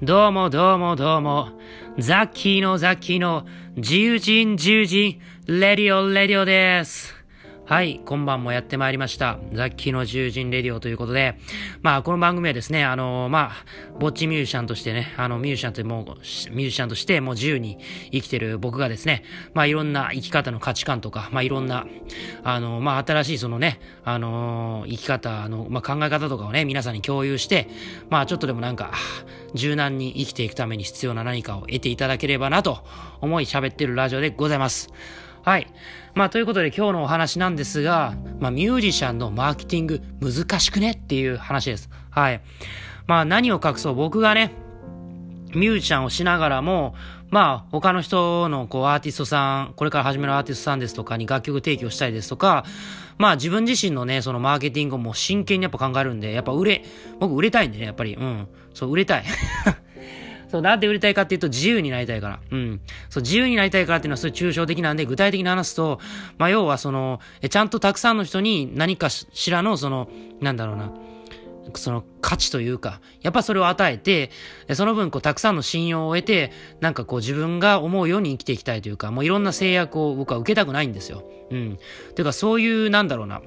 どうもどうもどうも。ザッキーのザッキーの自由人自由人、 radio radio です。はい、今晩もやってまいりました。ザッキーの自由人レディオということで、まあ、この番組はですね、あのまあ、ぼっちミュージシャンとしてね、あの、ミュージシャンともう、ミュージシャンとしてもう自由に生きてる僕がですね、まあ、いろんな生き方の価値観とか、まあ、いろんな、あのまあ、新しいそのね、あの生き方の、まあ、考え方とかをね、皆さんに共有して、まあ、ちょっとでもなんか、柔軟に生きていくために必要な何かを得ていただければなと思い喋ってるラジオでございます。はい。まあ、ということで今日のお話なんですが、まあ、ミュージシャンのマーケティング難しくねっていう話です。はい。まあ、何を隠そう僕がね、ミュージシャンをしながらも、まあ、他の人のこうアーティストさん、これから始めるアーティストさんですとかに楽曲提供したりですとか、まあ自分自身のね、そのマーケティングをもう真剣にやっぱ考えるんで、やっぱ売れ、僕売れたいんでね、やっぱり、うん。そう、売れたい。そう、なんで売りたいかっていうと自由になりたいから。うん。そう、自由になりたいからっていうのはそれ抽象的なんで、具体的に話すと、まあ要はその、えちゃんとたくさんの人に何かしらのその、なんだろうな、その価値というか、やっぱそれを与えて、その分こうたくさんの信用を得て、なんかこう自分が思うように生きていきたいというか、もういろんな制約を僕は受けたくないんですよ。うん。ていうかそういうなんだろうな、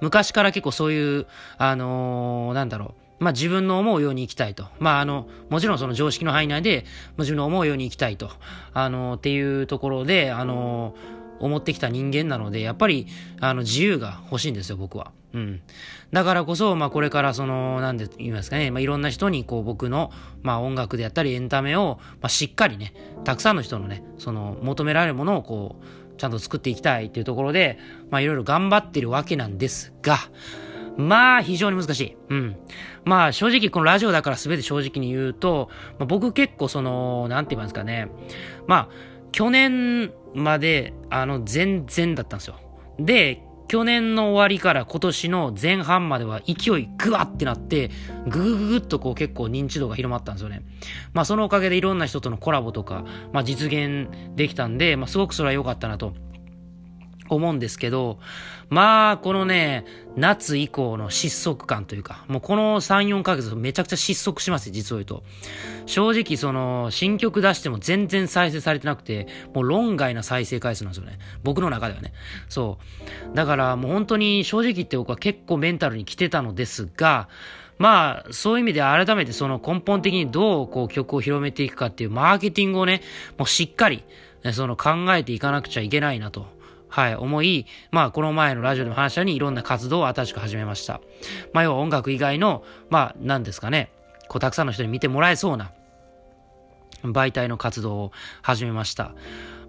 昔から結構そういう、あのー、なんだろう、まあ自分の思うように生きたいと。まああの、もちろんその常識の範囲内で、自分の思うように生きたいと。あの、っていうところで、あの、思ってきた人間なので、やっぱり、あの、自由が欲しいんですよ、僕は。うん。だからこそ、まあこれからその、なんで言いますかね、まあいろんな人にこう僕の、まあ音楽であったりエンタメを、まあしっかりね、たくさんの人のね、その求められるものをこう、ちゃんと作っていきたいっていうところで、まあいろいろ頑張ってるわけなんですが、まあ、非常に難しい。うん。まあ、正直、このラジオだから全て正直に言うと、まあ、僕結構その、なんて言いますかね。まあ、去年まで、あの、全然だったんですよ。で、去年の終わりから今年の前半までは勢いグワってなって、ぐぐぐぐっとこう結構認知度が広まったんですよね。まあそのおかげでいろんな人とのコラボとか、まあ実現できたんで、まあすごくそれは良かったなと思うんですけど、まあ、このね、夏以降の失速感というか、もうこの3、4ヶ月めちゃくちゃ失速しますよ、実を言うと。正直その、新曲出しても全然再生されてなくて、もう論外な再生回数なんですよね。僕の中ではね。そう。だからもう本当に正直言って僕は結構メンタルに来てたのですが、まあ、そういう意味で改めてその根本的にどうこう曲を広めていくかっていうマーケティングをね、もうしっかり、その考えていかなくちゃいけないなと。はい、思い、まあ、この前のラジオでも話したようにいろんな活動を新しく始めました。まあ、要は音楽以外の、まあ、何ですかね、こう、たくさんの人に見てもらえそうな、媒体の活動を始めました。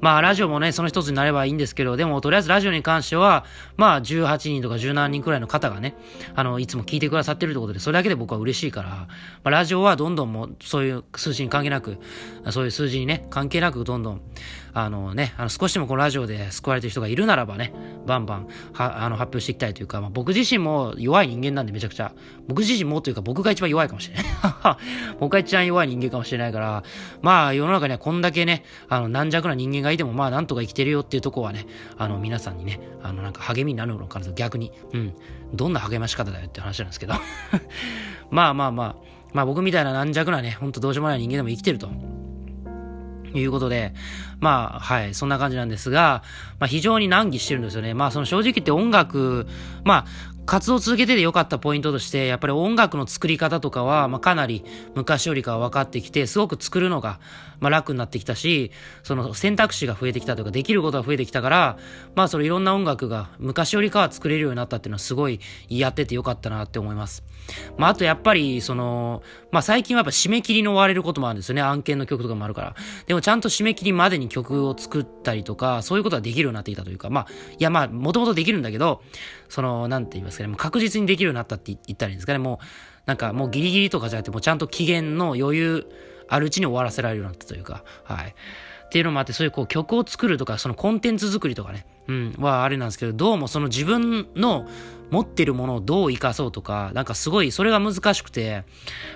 まあ、ラジオもね、その一つになればいいんですけど、でも、とりあえずラジオに関しては、まあ、18人とか17人くらいの方がね、あの、いつも聞いてくださってるってことで、それだけで僕は嬉しいから、まあ、ラジオはどんどんもう、そういう数字に関係なく、そういう数字にね、関係なく、どんどん、あのね、あの少しでもこのラジオで救われてる人がいるならばね、バンバンはあの発表していきたいというか、まあ、僕自身も弱い人間なんでめちゃくちゃ、僕自身もというか僕が一番弱いかもしれない。僕が一番弱い人間かもしれないから、まあ世の中にはこんだけね、あの軟弱な人間がいてもまあなんとか生きてるよっていうとこはね、あの皆さんにね、あのなんか励みになるのかなと逆に、うん、どんな励まし方だよって話なんですけど。まあまあまあ、まあ僕みたいな軟弱なね、ほんとどうしようもない人間でも生きてると。いうことで、まあ、はい、そんな感じなんですが、まあ非常に難儀してるんですよね。まあその正直言って音楽、まあ、活動続けてて良かったポイントとして、やっぱり音楽の作り方とかは、まあ、かなり昔よりかは分かってきて、すごく作るのが、まあ、楽になってきたし、その選択肢が増えてきたとか、できることが増えてきたから、まあ、そのいろんな音楽が昔よりかは作れるようになったっていうのはすごいやってて良かったなって思います。まあ、あとやっぱり、その、まあ、最近はやっぱ締め切りの追われることもあるんですよね。案件の曲とかもあるから。でもちゃんと締め切りまでに曲を作ったりとか、そういうことができるようになってきたというか、まあ、いやまあ、もともとできるんだけど、その、なんて言います？かね、もう確実にできるようになったって言ったらいいんですかね、もう、なんかもうギリギリとかじゃなくて、もうちゃんと期限の余裕あるうちに終わらせられるようになったというか、はい。っていうのもあって、そういうこう曲を作るとか、そのコンテンツ作りとかね、うん、はあれなんですけど、どうもその自分の持ってるものをどう活かそうとか、なんかすごいそれが難しくて、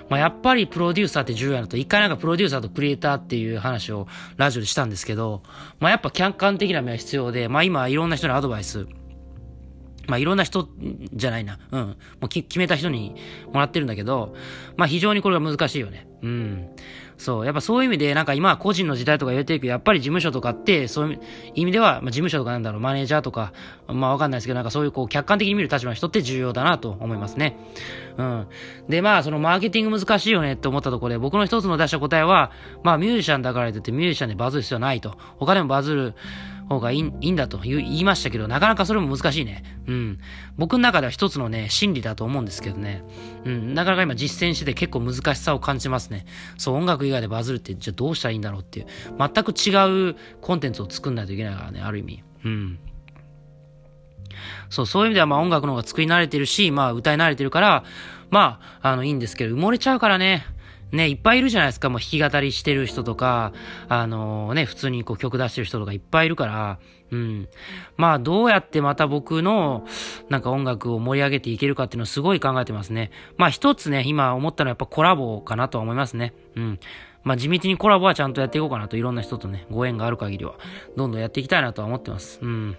まあやっぱりプロデューサーって重要なと、一回なんかプロデューサーとクリエイターっていう話をラジオでしたんですけど、まあやっぱ客観的な目は必要で、まあ今いろんな人にアドバイスまあいろんな人じゃないな。うん。もう決めた人にもらってるんだけど、まあ非常にこれが難しいよね。うん。そう。やっぱそういう意味で、なんか今は個人の時代とか言われてるけど、やっぱり事務所とかって、そういう意味では、まあ事務所とかなんだろう、マネージャーとか、まあわかんないですけど、なんかそういうこう客観的に見る立場の人って重要だなと思いますね。うん。で、まあそのマーケティング難しいよねって思ったところで、僕の一つの出した答えは、まあミュージシャンだからといってミュージシャンでバズる必要はないと。他でもバズる方がいいんだと言いましたけど、なかなかそれも難しいね。うん。僕の中では一つのね、真理だと思うんですけどね。うん。なかなか今実践してて結構難しさを感じますね。そう、音楽以外でバズるって、じゃあどうしたらいいんだろうっていう。全く違うコンテンツを作んないといけないからね、ある意味。うん。そう、そういう意味ではまあ音楽の方が作り慣れてるし、まあ歌い慣れてるから、まあ、あの、いいんですけど、埋もれちゃうからね。ね、いっぱいいるじゃないですか。もう弾き語りしてる人とか、あのー、ね、普通にこう曲出してる人とかいっぱいいるから、うん。まあ、どうやってまた僕の、なんか音楽を盛り上げていけるかっていうのをすごい考えてますね。まあ、一つね、今思ったのはやっぱコラボかなとは思いますね。うん。まあ、地道にコラボはちゃんとやっていこうかなと、いろんな人とね、ご縁がある限りは、どんどんやっていきたいなとは思ってます。うん。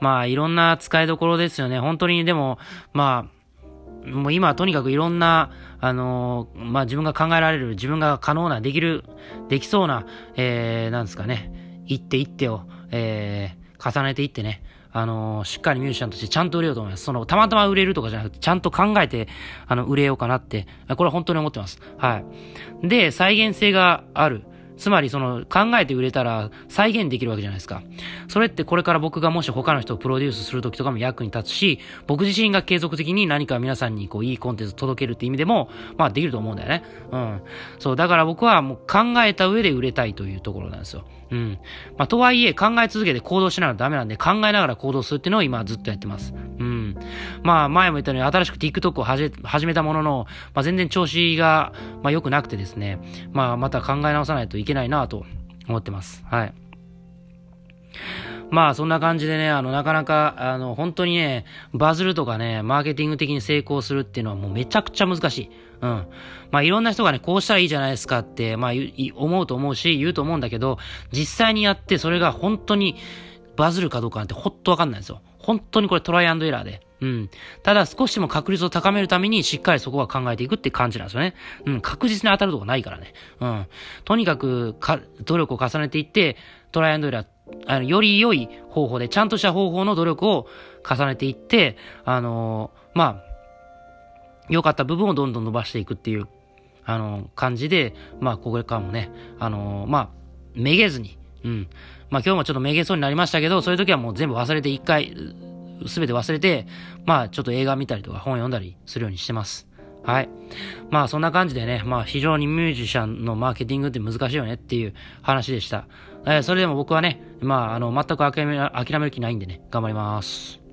まあ、いろんな使いどころですよね。本当に、でも、まあ、もう今はとにかくいろんな、あのー、まあ、自分が考えられる、自分が可能な、できる、できそうな、えー、なんですかね、一手一手を、えー、重ねていってね、あのー、しっかりミュージシャンとしてちゃんと売れようと思います。その、たまたま売れるとかじゃなくて、ちゃんと考えて、あの、売れようかなって、これは本当に思ってます。はい。で、再現性がある。つまりその考えて売れたら再現できるわけじゃないですか。それってこれから僕がもし他の人をプロデュースするときとかも役に立つし、僕自身が継続的に何か皆さんにこういいコンテンツを届けるって意味でも、まあできると思うんだよね。うん。そう、だから僕はもう考えた上で売れたいというところなんですよ。うん。まあとはいえ考え続けて行動しないとダメなんで考えながら行動するっていうのを今ずっとやってます。うん。まあ前も言ったように新しく TikTok を始めたものの、まあ全然調子が、まあ良くなくてですね、まあまた考え直さないといけないなと思ってます。はい。まあそんな感じでね、あの、なかなか、あの、本当にね、バズるとかね、マーケティング的に成功するっていうのはもうめちゃくちゃ難しい。うん。まあいろんな人がね、こうしたらいいじゃないですかって、まあ思うと思うし、言うと思うんだけど、実際にやってそれが本当にバズるかどうかなんてほっとわかんないんですよ。本当にこれトライアンドエラーで。うん。ただ少しでも確率を高めるためにしっかりそこは考えていくって感じなんですよね。うん。確実に当たるとこないからね。うん。とにかく、か、努力を重ねていって、トライアンドエラー、あの、より良い方法で、ちゃんとした方法の努力を重ねていって、あのー、まあ、良かった部分をどんどん伸ばしていくっていう、あのー、感じで、まあ、これからもね、あのー、まあ、めげずに、うん。まあ、今日もちょっとめげそうになりましたけど、そういう時はもう全部忘れて一回、すべて忘れて、まあちょっと映画見たりとか本読んだりするようにしてます。はい。まあそんな感じでね、まあ非常にミュージシャンのマーケティングって難しいよねっていう話でした。えー、それでも僕はね、まああの全く諦め、諦める気ないんでね、頑張ります。